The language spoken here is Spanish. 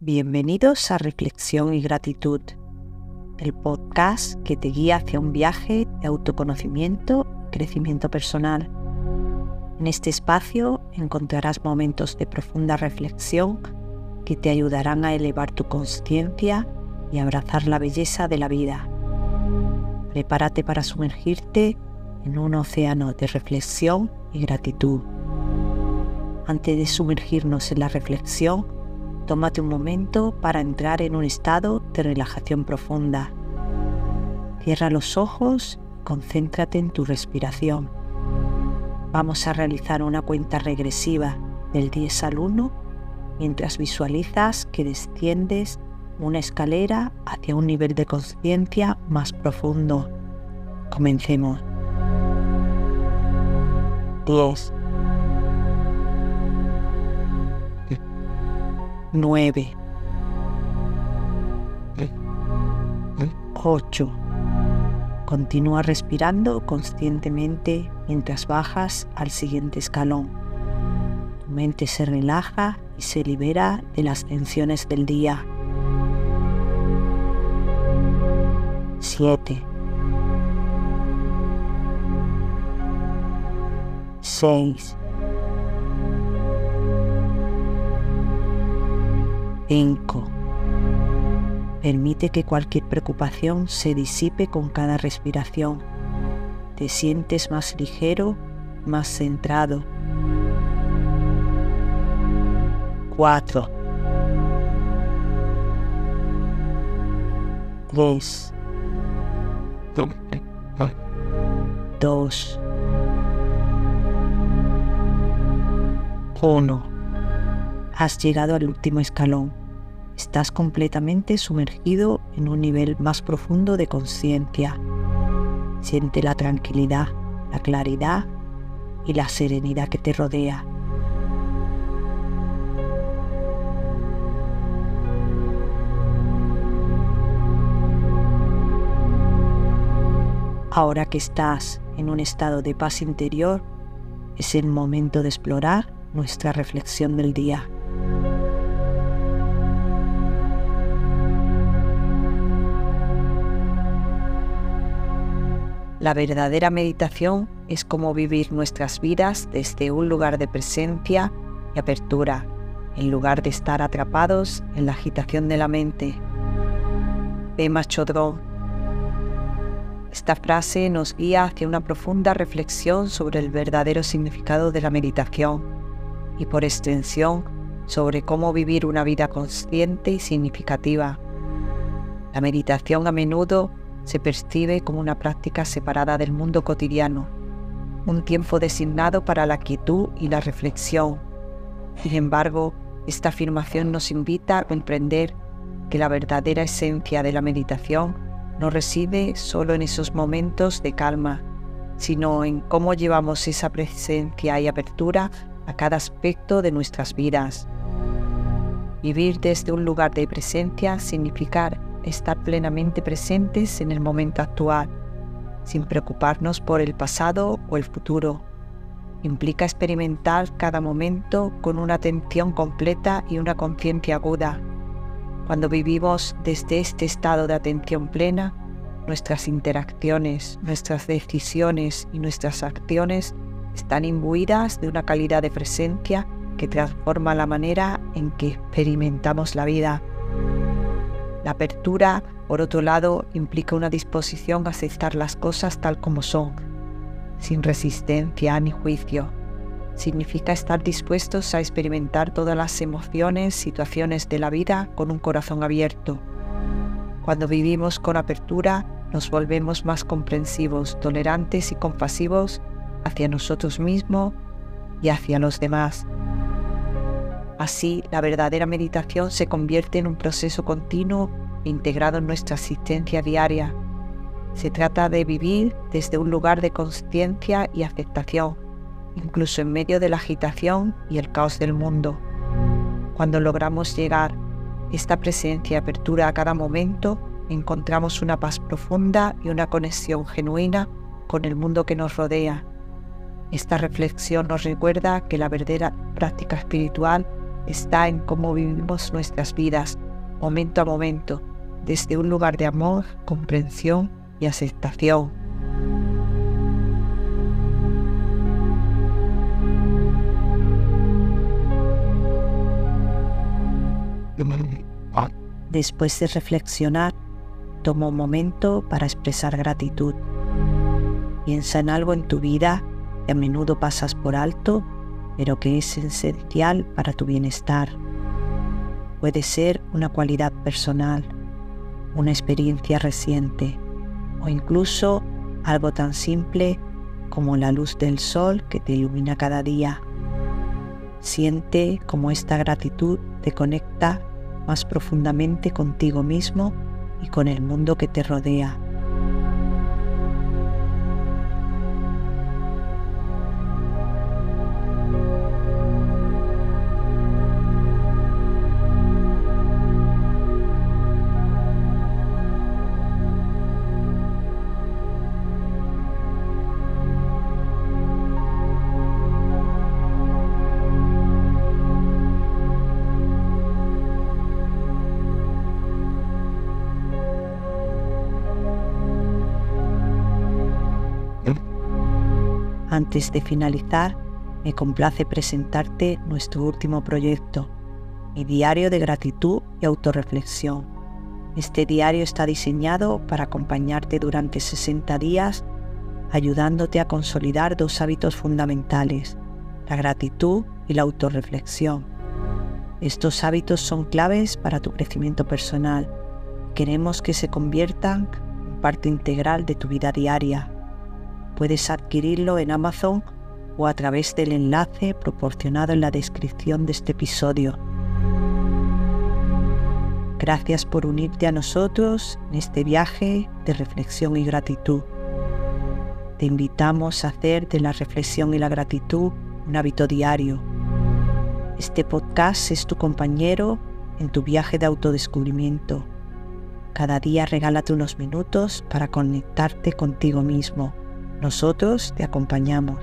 Bienvenidos a Reflexión y Gratitud, el podcast que te guía hacia un viaje de autoconocimiento y crecimiento personal. En este espacio encontrarás momentos de profunda reflexión que te ayudarán a elevar tu conciencia y abrazar la belleza de la vida. Prepárate para sumergirte en un océano de reflexión y gratitud. Antes de sumergirnos en la reflexión, tómate un momento para entrar en un estado de relajación profunda. Cierra los ojos concéntrate en tu respiración. Vamos a realizar una cuenta regresiva del 10 al 1 mientras visualizas que desciendes una escalera hacia un nivel de conciencia más profundo. Comencemos. 10 9, 8. Continúa respirando conscientemente mientras bajas al siguiente escalón. Tu mente se relaja y se libera de las tensiones del día. 7. 6. 5. Permite que cualquier preocupación se disipe con cada respiración. Te sientes más ligero, más centrado. 4. 3. 2. 1. Has llegado al último escalón. Estás completamente sumergido en un nivel más profundo de conciencia. Siente la tranquilidad, la claridad y la serenidad que te rodea. Ahora que estás en un estado de paz interior, es el momento de explorar nuestra reflexión del día. La verdadera meditación es como vivir nuestras vidas desde un lugar de presencia y apertura, en lugar de estar atrapados en la agitación de la mente. Pema Chodron. Esta frase nos guía hacia una profunda reflexión sobre el verdadero significado de la meditación y por extensión sobre cómo vivir una vida consciente y significativa. La meditación a menudo se percibe como una práctica separada del mundo cotidiano, un tiempo designado para la quietud y la reflexión. Sin embargo, esta afirmación nos invita a comprender que la verdadera esencia de la meditación no reside solo en esos momentos de calma, sino en cómo llevamos esa presencia y apertura a cada aspecto de nuestras vidas. Vivir desde un lugar de presencia significa estar plenamente presentes en el momento actual, sin preocuparnos por el pasado o el futuro. Implica experimentar cada momento con una atención completa y una conciencia aguda. Cuando vivimos desde este estado de atención plena, nuestras interacciones, nuestras decisiones y nuestras acciones están imbuidas de una calidad de presencia que transforma la manera en que experimentamos la vida. La apertura, por otro lado, implica una disposición a aceptar las cosas tal como son, sin resistencia ni juicio. Significa estar dispuestos a experimentar todas las emociones, situaciones de la vida con un corazón abierto. Cuando vivimos con apertura, nos volvemos más comprensivos, tolerantes y compasivos hacia nosotros mismos y hacia los demás. Así, la verdadera meditación se convierte en un proceso continuo integrado en nuestra existencia diaria. Se trata de vivir desde un lugar de conciencia y aceptación, incluso en medio de la agitación y el caos del mundo. Cuando logramos llegar esta presencia y apertura a cada momento, encontramos una paz profunda y una conexión genuina con el mundo que nos rodea. Esta reflexión nos recuerda que la verdadera práctica espiritual está en cómo vivimos nuestras vidas momento a momento, desde un lugar de amor, comprensión y aceptación. Después de reflexionar, toma un momento para expresar gratitud. Piensa en algo en tu vida que a menudo pasas por alto, pero que es esencial para tu bienestar. Puede ser una cualidad personal, una experiencia reciente o incluso algo tan simple como la luz del sol que te ilumina cada día. Siente cómo esta gratitud te conecta más profundamente contigo mismo y con el mundo que te rodea. Antes de finalizar, me complace presentarte nuestro último proyecto, mi diario de gratitud y autorreflexión. Este diario está diseñado para acompañarte durante 60 días, ayudándote a consolidar dos hábitos fundamentales, la gratitud y la autorreflexión. Estos hábitos son claves para tu crecimiento personal. Queremos que se conviertan en parte integral de tu vida diaria Puedes adquirirlo en Amazon o a través del enlace proporcionado en la descripción de este episodio. Gracias por unirte a nosotros en este viaje de reflexión y gratitud. Te invitamos a hacer de la reflexión y la gratitud un hábito diario. Este podcast es tu compañero en tu viaje de autodescubrimiento. Cada día regálate unos minutos para conectarte contigo mismo nosotros te acompañamos.